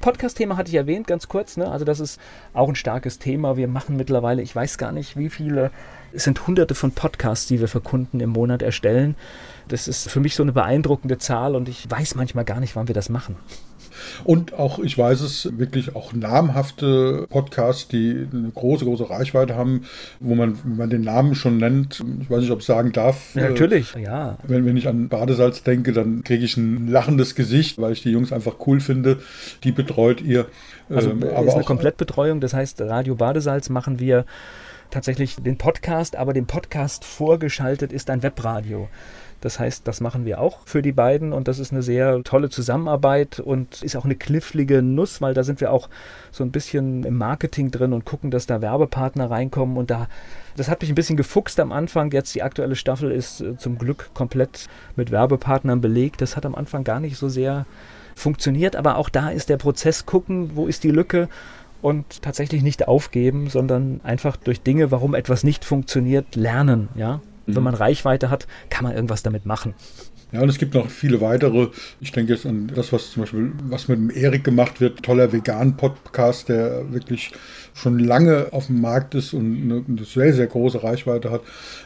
Podcast-Thema hatte ich erwähnt, ganz kurz. Ne? Also das ist auch ein starkes Thema. Wir machen mittlerweile, ich weiß gar nicht, wie viele, es sind hunderte von Podcasts, die wir für Kunden im Monat erstellen. Das ist für mich so eine beeindruckende Zahl und ich weiß manchmal gar nicht, wann wir das machen. Und auch, ich weiß es, wirklich auch namhafte Podcasts, die eine große, große Reichweite haben, wo man, wenn man den Namen schon nennt, ich weiß nicht, ob ich sagen darf. Ja, natürlich, äh, ja. Wenn, wenn ich an Badesalz denke, dann kriege ich ein lachendes Gesicht, weil ich die Jungs einfach cool finde. Die betreut ihr. Also ähm, aber ist eine Komplettbetreuung, das heißt, Radio Badesalz machen wir tatsächlich den Podcast, aber dem Podcast vorgeschaltet ist ein Webradio. Das heißt, das machen wir auch für die beiden und das ist eine sehr tolle Zusammenarbeit und ist auch eine knifflige Nuss, weil da sind wir auch so ein bisschen im Marketing drin und gucken, dass da Werbepartner reinkommen und da das hat mich ein bisschen gefuchst am Anfang. Jetzt die aktuelle Staffel ist äh, zum Glück komplett mit Werbepartnern belegt. Das hat am Anfang gar nicht so sehr funktioniert, aber auch da ist der Prozess gucken, wo ist die Lücke und tatsächlich nicht aufgeben, sondern einfach durch Dinge, warum etwas nicht funktioniert, lernen, ja? Mhm. Wenn man Reichweite hat, kann man irgendwas damit machen. Ja, und es gibt noch viele weitere. Ich denke jetzt an das, was zum Beispiel, was mit dem Erik gemacht wird, toller Vegan-Podcast, der wirklich schon lange auf dem Markt ist und eine, sehr, sehr große Reichweite hat.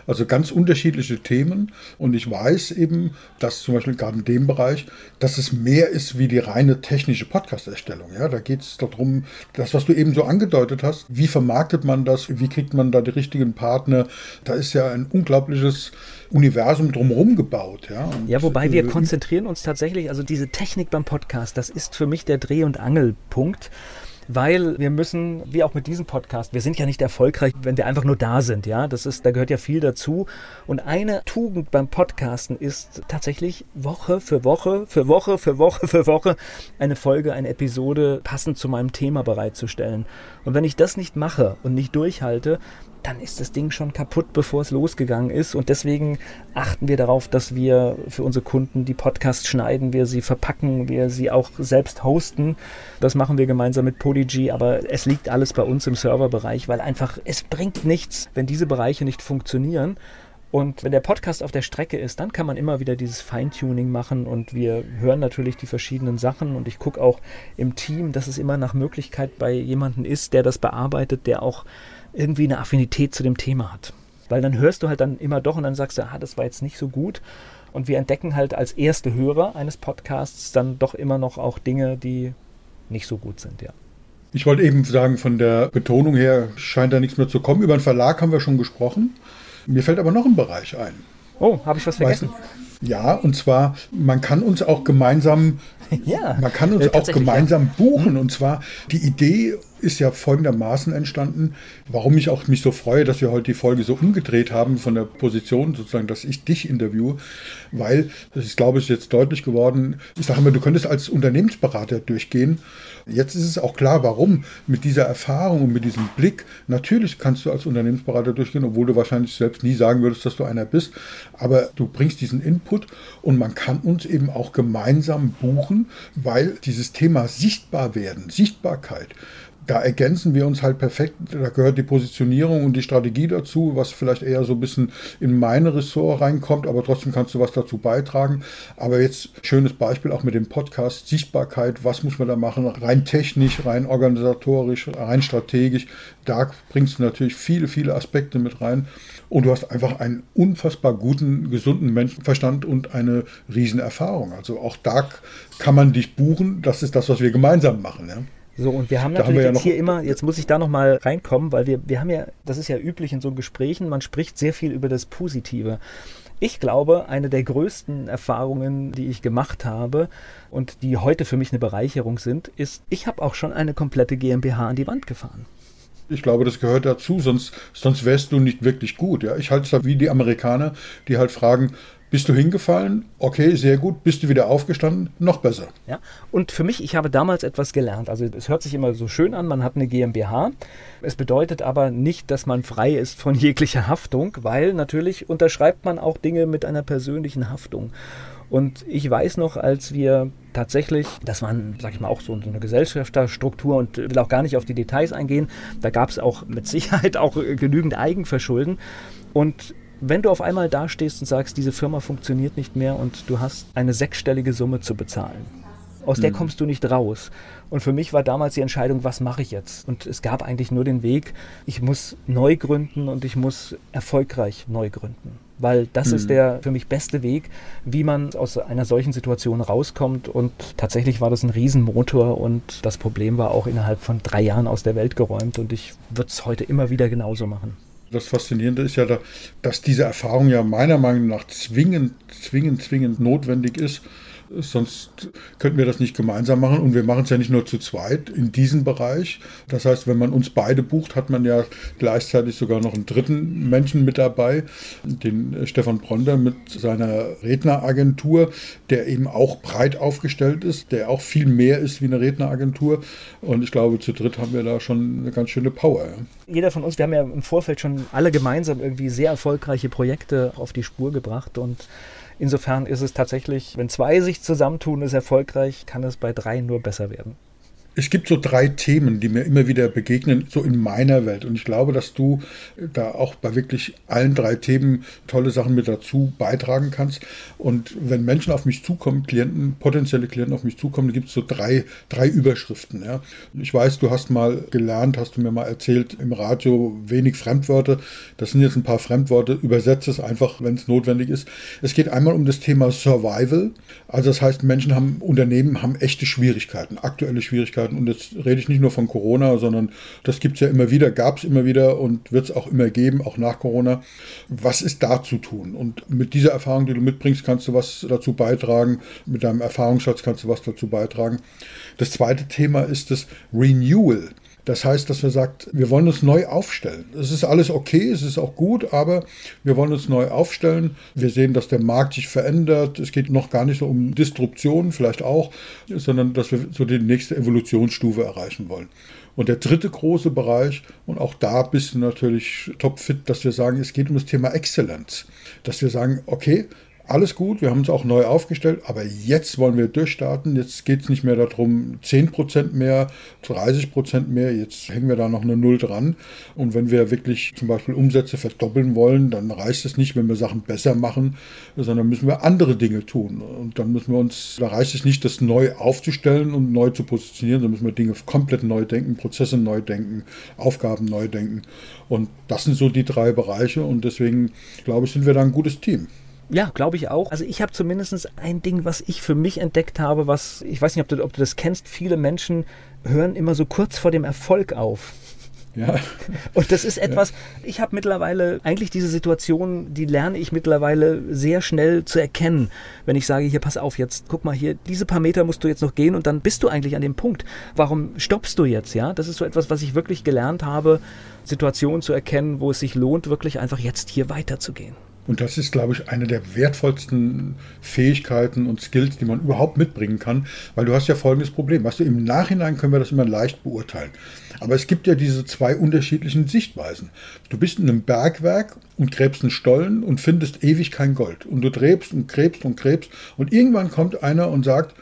Also ganz unterschiedliche Themen. Und ich weiß eben, dass zum Beispiel gerade in dem Bereich, dass es mehr ist wie die reine technische Podcast-Erstellung. Ja, da geht es darum, das, was du eben so angedeutet hast, wie vermarktet man das, wie kriegt man da die richtigen Partner. Da ist ja ein unglaubliches Universum drumherum gebaut. Ja, und, ja wobei wir äh, konzentrieren uns tatsächlich, also diese Technik beim Podcast, das ist für mich der Dreh- und Angelpunkt weil wir müssen, wie auch mit diesem Podcast, wir sind ja nicht erfolgreich, wenn wir einfach nur da sind, ja. Das ist, da gehört ja viel dazu. Und eine Tugend beim Podcasten ist tatsächlich Woche für Woche, für Woche, für Woche, für Woche eine Folge, eine Episode passend zu meinem Thema bereitzustellen. Und wenn ich das nicht mache und nicht durchhalte, dann ist das Ding schon kaputt, bevor es losgegangen ist. Und deswegen achten wir darauf, dass wir für unsere Kunden die Podcasts schneiden, wir sie verpacken, wir sie auch selbst hosten. Das machen wir gemeinsam mit Polyg, aber es liegt alles bei uns im Serverbereich, weil einfach es bringt nichts, wenn diese Bereiche nicht funktionieren. Und wenn der Podcast auf der Strecke ist, dann kann man immer wieder dieses Feintuning machen und wir hören natürlich die verschiedenen Sachen und ich gucke auch im Team, dass es immer nach Möglichkeit bei jemandem ist, der das bearbeitet, der auch irgendwie eine Affinität zu dem Thema hat. Weil dann hörst du halt dann immer doch und dann sagst du, ah, das war jetzt nicht so gut. Und wir entdecken halt als erste Hörer eines Podcasts dann doch immer noch auch Dinge, die nicht so gut sind, ja. Ich wollte eben sagen, von der Betonung her scheint da nichts mehr zu kommen. Über den Verlag haben wir schon gesprochen. Mir fällt aber noch ein Bereich ein. Oh, habe ich was vergessen? Weißt du? Ja, und zwar, man kann uns auch gemeinsam, ja, man kann uns äh, auch gemeinsam ja. buchen. Und zwar die Idee ist ja folgendermaßen entstanden, warum ich auch mich so freue, dass wir heute die Folge so umgedreht haben von der Position sozusagen, dass ich dich interviewe, weil, das ist glaube ich jetzt deutlich geworden, ich sage immer, du könntest als Unternehmensberater durchgehen. Jetzt ist es auch klar, warum. Mit dieser Erfahrung und mit diesem Blick, natürlich kannst du als Unternehmensberater durchgehen, obwohl du wahrscheinlich selbst nie sagen würdest, dass du einer bist, aber du bringst diesen Input und man kann uns eben auch gemeinsam buchen, weil dieses Thema sichtbar werden, Sichtbarkeit, da ergänzen wir uns halt perfekt. Da gehört die Positionierung und die Strategie dazu, was vielleicht eher so ein bisschen in meine Ressort reinkommt, aber trotzdem kannst du was dazu beitragen. Aber jetzt schönes Beispiel auch mit dem Podcast, Sichtbarkeit, was muss man da machen, rein technisch, rein organisatorisch, rein strategisch. Da bringst du natürlich viele, viele Aspekte mit rein. Und du hast einfach einen unfassbar guten, gesunden Menschenverstand und eine Riesenerfahrung. Also auch da kann man dich buchen. Das ist das, was wir gemeinsam machen. Ja? So, und wir haben natürlich haben wir ja jetzt hier immer, jetzt muss ich da nochmal reinkommen, weil wir, wir haben ja, das ist ja üblich in so Gesprächen, man spricht sehr viel über das Positive. Ich glaube, eine der größten Erfahrungen, die ich gemacht habe und die heute für mich eine Bereicherung sind, ist, ich habe auch schon eine komplette GmbH an die Wand gefahren. Ich glaube, das gehört dazu, sonst, sonst wärst du nicht wirklich gut. Ja? Ich halte es da wie die Amerikaner, die halt fragen, bist du hingefallen? Okay, sehr gut. Bist du wieder aufgestanden? Noch besser. Ja, und für mich, ich habe damals etwas gelernt. Also es hört sich immer so schön an, man hat eine GmbH. Es bedeutet aber nicht, dass man frei ist von jeglicher Haftung, weil natürlich unterschreibt man auch Dinge mit einer persönlichen Haftung. Und ich weiß noch, als wir tatsächlich, das war, sag ich mal, auch so eine Gesellschafterstruktur und will auch gar nicht auf die Details eingehen, da gab es auch mit Sicherheit auch genügend Eigenverschulden. Und wenn du auf einmal dastehst und sagst, diese Firma funktioniert nicht mehr und du hast eine sechsstellige Summe zu bezahlen, aus der mhm. kommst du nicht raus. Und für mich war damals die Entscheidung, was mache ich jetzt? Und es gab eigentlich nur den Weg, ich muss neu gründen und ich muss erfolgreich neu gründen. Weil das mhm. ist der für mich beste Weg, wie man aus einer solchen Situation rauskommt. Und tatsächlich war das ein Riesenmotor und das Problem war auch innerhalb von drei Jahren aus der Welt geräumt. Und ich würde es heute immer wieder genauso machen das Faszinierende ist ja, dass diese Erfahrung ja meiner Meinung nach zwingend, zwingend, zwingend notwendig ist. Sonst könnten wir das nicht gemeinsam machen. Und wir machen es ja nicht nur zu zweit in diesem Bereich. Das heißt, wenn man uns beide bucht, hat man ja gleichzeitig sogar noch einen dritten Menschen mit dabei, den Stefan Bronder mit seiner Redneragentur, der eben auch breit aufgestellt ist, der auch viel mehr ist wie eine Redneragentur. Und ich glaube, zu dritt haben wir da schon eine ganz schöne Power. Jeder von uns, wir haben ja im Vorfeld schon alle gemeinsam irgendwie sehr erfolgreiche Projekte auf die Spur gebracht und Insofern ist es tatsächlich, wenn zwei sich zusammentun, ist erfolgreich, kann es bei drei nur besser werden. Es gibt so drei Themen, die mir immer wieder begegnen, so in meiner Welt. Und ich glaube, dass du da auch bei wirklich allen drei Themen tolle Sachen mit dazu beitragen kannst. Und wenn Menschen auf mich zukommen, Klienten, potenzielle Klienten auf mich zukommen, gibt es so drei, drei Überschriften. Ja. Ich weiß, du hast mal gelernt, hast du mir mal erzählt, im Radio wenig Fremdwörter. Das sind jetzt ein paar Fremdworte. Übersetze es einfach, wenn es notwendig ist. Es geht einmal um das Thema Survival. Also das heißt, Menschen haben, Unternehmen haben echte Schwierigkeiten, aktuelle Schwierigkeiten Möglichkeiten. Und jetzt rede ich nicht nur von Corona, sondern das gibt es ja immer wieder, gab es immer wieder und wird es auch immer geben, auch nach Corona. Was ist da zu tun? Und mit dieser Erfahrung, die du mitbringst, kannst du was dazu beitragen. Mit deinem Erfahrungsschatz kannst du was dazu beitragen. Das zweite Thema ist das Renewal. Das heißt, dass wir sagt, wir wollen uns neu aufstellen. Es ist alles okay, es ist auch gut, aber wir wollen uns neu aufstellen. Wir sehen, dass der Markt sich verändert. Es geht noch gar nicht so um Disruption, vielleicht auch, sondern dass wir so die nächste Evolutionsstufe erreichen wollen. Und der dritte große Bereich, und auch da bist du natürlich topfit, dass wir sagen, es geht um das Thema Exzellenz. Dass wir sagen, okay, alles gut, wir haben uns auch neu aufgestellt, aber jetzt wollen wir durchstarten. Jetzt geht es nicht mehr darum, 10% mehr, 30% mehr, jetzt hängen wir da noch eine Null dran. Und wenn wir wirklich zum Beispiel Umsätze verdoppeln wollen, dann reicht es nicht, wenn wir Sachen besser machen, sondern müssen wir andere Dinge tun. Und dann müssen wir uns, da reicht es nicht, das neu aufzustellen und neu zu positionieren, sondern müssen wir Dinge komplett neu denken, Prozesse neu denken, Aufgaben neu denken. Und das sind so die drei Bereiche und deswegen, glaube ich, sind wir da ein gutes Team. Ja, glaube ich auch. Also ich habe zumindest ein Ding, was ich für mich entdeckt habe, was, ich weiß nicht, ob du, ob du das kennst, viele Menschen hören immer so kurz vor dem Erfolg auf. Ja. Und das ist etwas, ich habe mittlerweile eigentlich diese Situation, die lerne ich mittlerweile sehr schnell zu erkennen. Wenn ich sage, hier pass auf, jetzt guck mal hier, diese paar Meter musst du jetzt noch gehen und dann bist du eigentlich an dem Punkt. Warum stoppst du jetzt? Ja, das ist so etwas, was ich wirklich gelernt habe, Situationen zu erkennen, wo es sich lohnt, wirklich einfach jetzt hier weiterzugehen. Und das ist, glaube ich, eine der wertvollsten Fähigkeiten und Skills, die man überhaupt mitbringen kann, weil du hast ja folgendes Problem. Weißt du, im Nachhinein können wir das immer leicht beurteilen. Aber es gibt ja diese zwei unterschiedlichen Sichtweisen. Du bist in einem Bergwerk und gräbst einen Stollen und findest ewig kein Gold. Und du gräbst und gräbst und gräbst. Und irgendwann kommt einer und sagt,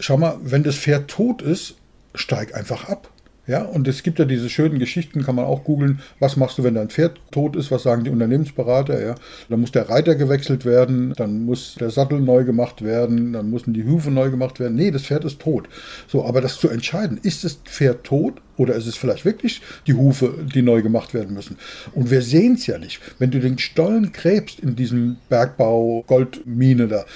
schau mal, wenn das Pferd tot ist, steig einfach ab. Ja, und es gibt ja diese schönen Geschichten, kann man auch googeln, was machst du, wenn dein Pferd tot ist, was sagen die Unternehmensberater, ja. Dann muss der Reiter gewechselt werden, dann muss der Sattel neu gemacht werden, dann müssen die Hufe neu gemacht werden. Nee, das Pferd ist tot. So, aber das zu entscheiden, ist das Pferd tot oder ist es vielleicht wirklich die Hufe, die neu gemacht werden müssen? Und wir sehen es ja nicht. Wenn du den Stollen gräbst in diesem Bergbau Goldmine da,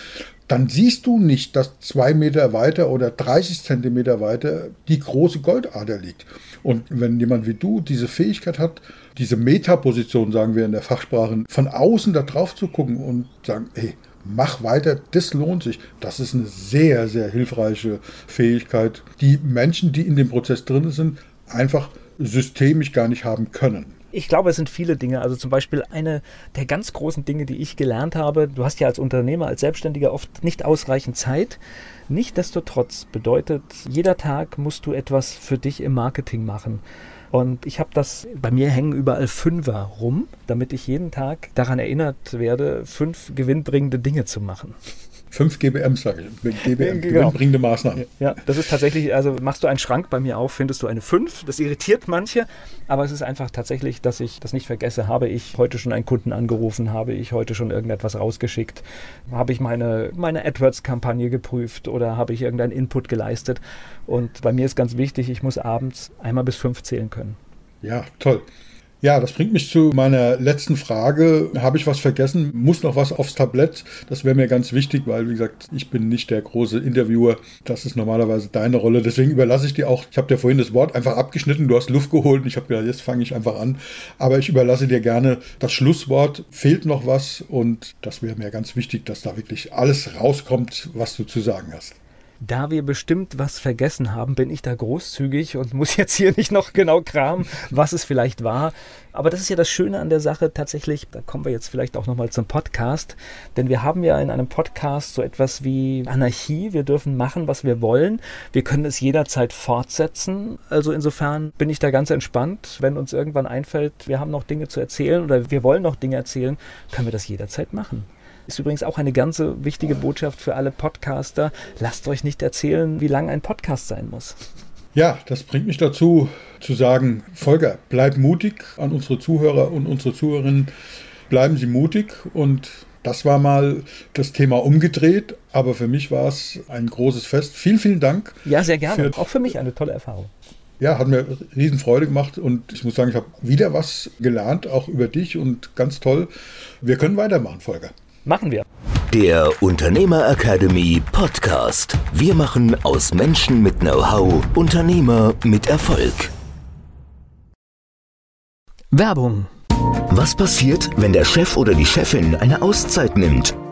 dann siehst du nicht, dass zwei Meter weiter oder 30 Zentimeter weiter die große Goldader liegt. Und wenn jemand wie du diese Fähigkeit hat, diese Metaposition, sagen wir in der Fachsprache, von außen da drauf zu gucken und sagen, hey, mach weiter, das lohnt sich. Das ist eine sehr, sehr hilfreiche Fähigkeit, die Menschen, die in dem Prozess drin sind, einfach systemisch gar nicht haben können. Ich glaube, es sind viele Dinge. Also zum Beispiel eine der ganz großen Dinge, die ich gelernt habe. Du hast ja als Unternehmer, als Selbstständiger oft nicht ausreichend Zeit. Nichtsdestotrotz bedeutet, jeder Tag musst du etwas für dich im Marketing machen. Und ich habe das, bei mir hängen überall Fünfer rum, damit ich jeden Tag daran erinnert werde, fünf gewinnbringende Dinge zu machen. 5 GBM, sage ich. GBM, genau. gewinnbringende Maßnahmen. Ja, das ist tatsächlich, also machst du einen Schrank bei mir auf, findest du eine 5. Das irritiert manche, aber es ist einfach tatsächlich, dass ich das nicht vergesse. Habe ich heute schon einen Kunden angerufen? Habe ich heute schon irgendetwas rausgeschickt? Habe ich meine, meine AdWords-Kampagne geprüft oder habe ich irgendeinen Input geleistet? Und bei mir ist ganz wichtig, ich muss abends einmal bis fünf zählen können. Ja, toll. Ja, das bringt mich zu meiner letzten Frage. Habe ich was vergessen? Muss noch was aufs Tablett? Das wäre mir ganz wichtig, weil, wie gesagt, ich bin nicht der große Interviewer. Das ist normalerweise deine Rolle. Deswegen überlasse ich dir auch, ich habe dir vorhin das Wort einfach abgeschnitten, du hast Luft geholt und ich habe gedacht, jetzt fange ich einfach an. Aber ich überlasse dir gerne das Schlusswort. Fehlt noch was? Und das wäre mir ganz wichtig, dass da wirklich alles rauskommt, was du zu sagen hast. Da wir bestimmt was vergessen haben, bin ich da großzügig und muss jetzt hier nicht noch genau kramen, was es vielleicht war. Aber das ist ja das Schöne an der Sache tatsächlich, da kommen wir jetzt vielleicht auch nochmal zum Podcast, denn wir haben ja in einem Podcast so etwas wie Anarchie, wir dürfen machen, was wir wollen, wir können es jederzeit fortsetzen, also insofern bin ich da ganz entspannt, wenn uns irgendwann einfällt, wir haben noch Dinge zu erzählen oder wir wollen noch Dinge erzählen, können wir das jederzeit machen. Ist übrigens auch eine ganz wichtige Botschaft für alle Podcaster. Lasst euch nicht erzählen, wie lang ein Podcast sein muss. Ja, das bringt mich dazu zu sagen, Volker, bleib mutig an unsere Zuhörer und unsere Zuhörerinnen. Bleiben Sie mutig und das war mal das Thema umgedreht, aber für mich war es ein großes Fest. Vielen, vielen Dank. Ja, sehr gerne. Für, auch für mich eine tolle Erfahrung. Ja, hat mir riesen Freude gemacht und ich muss sagen, ich habe wieder was gelernt, auch über dich und ganz toll. Wir können weitermachen, Volker. Machen wir. Der Unternehmer Academy Podcast. Wir machen aus Menschen mit Know-how Unternehmer mit Erfolg. Werbung. Was passiert, wenn der Chef oder die Chefin eine Auszeit nimmt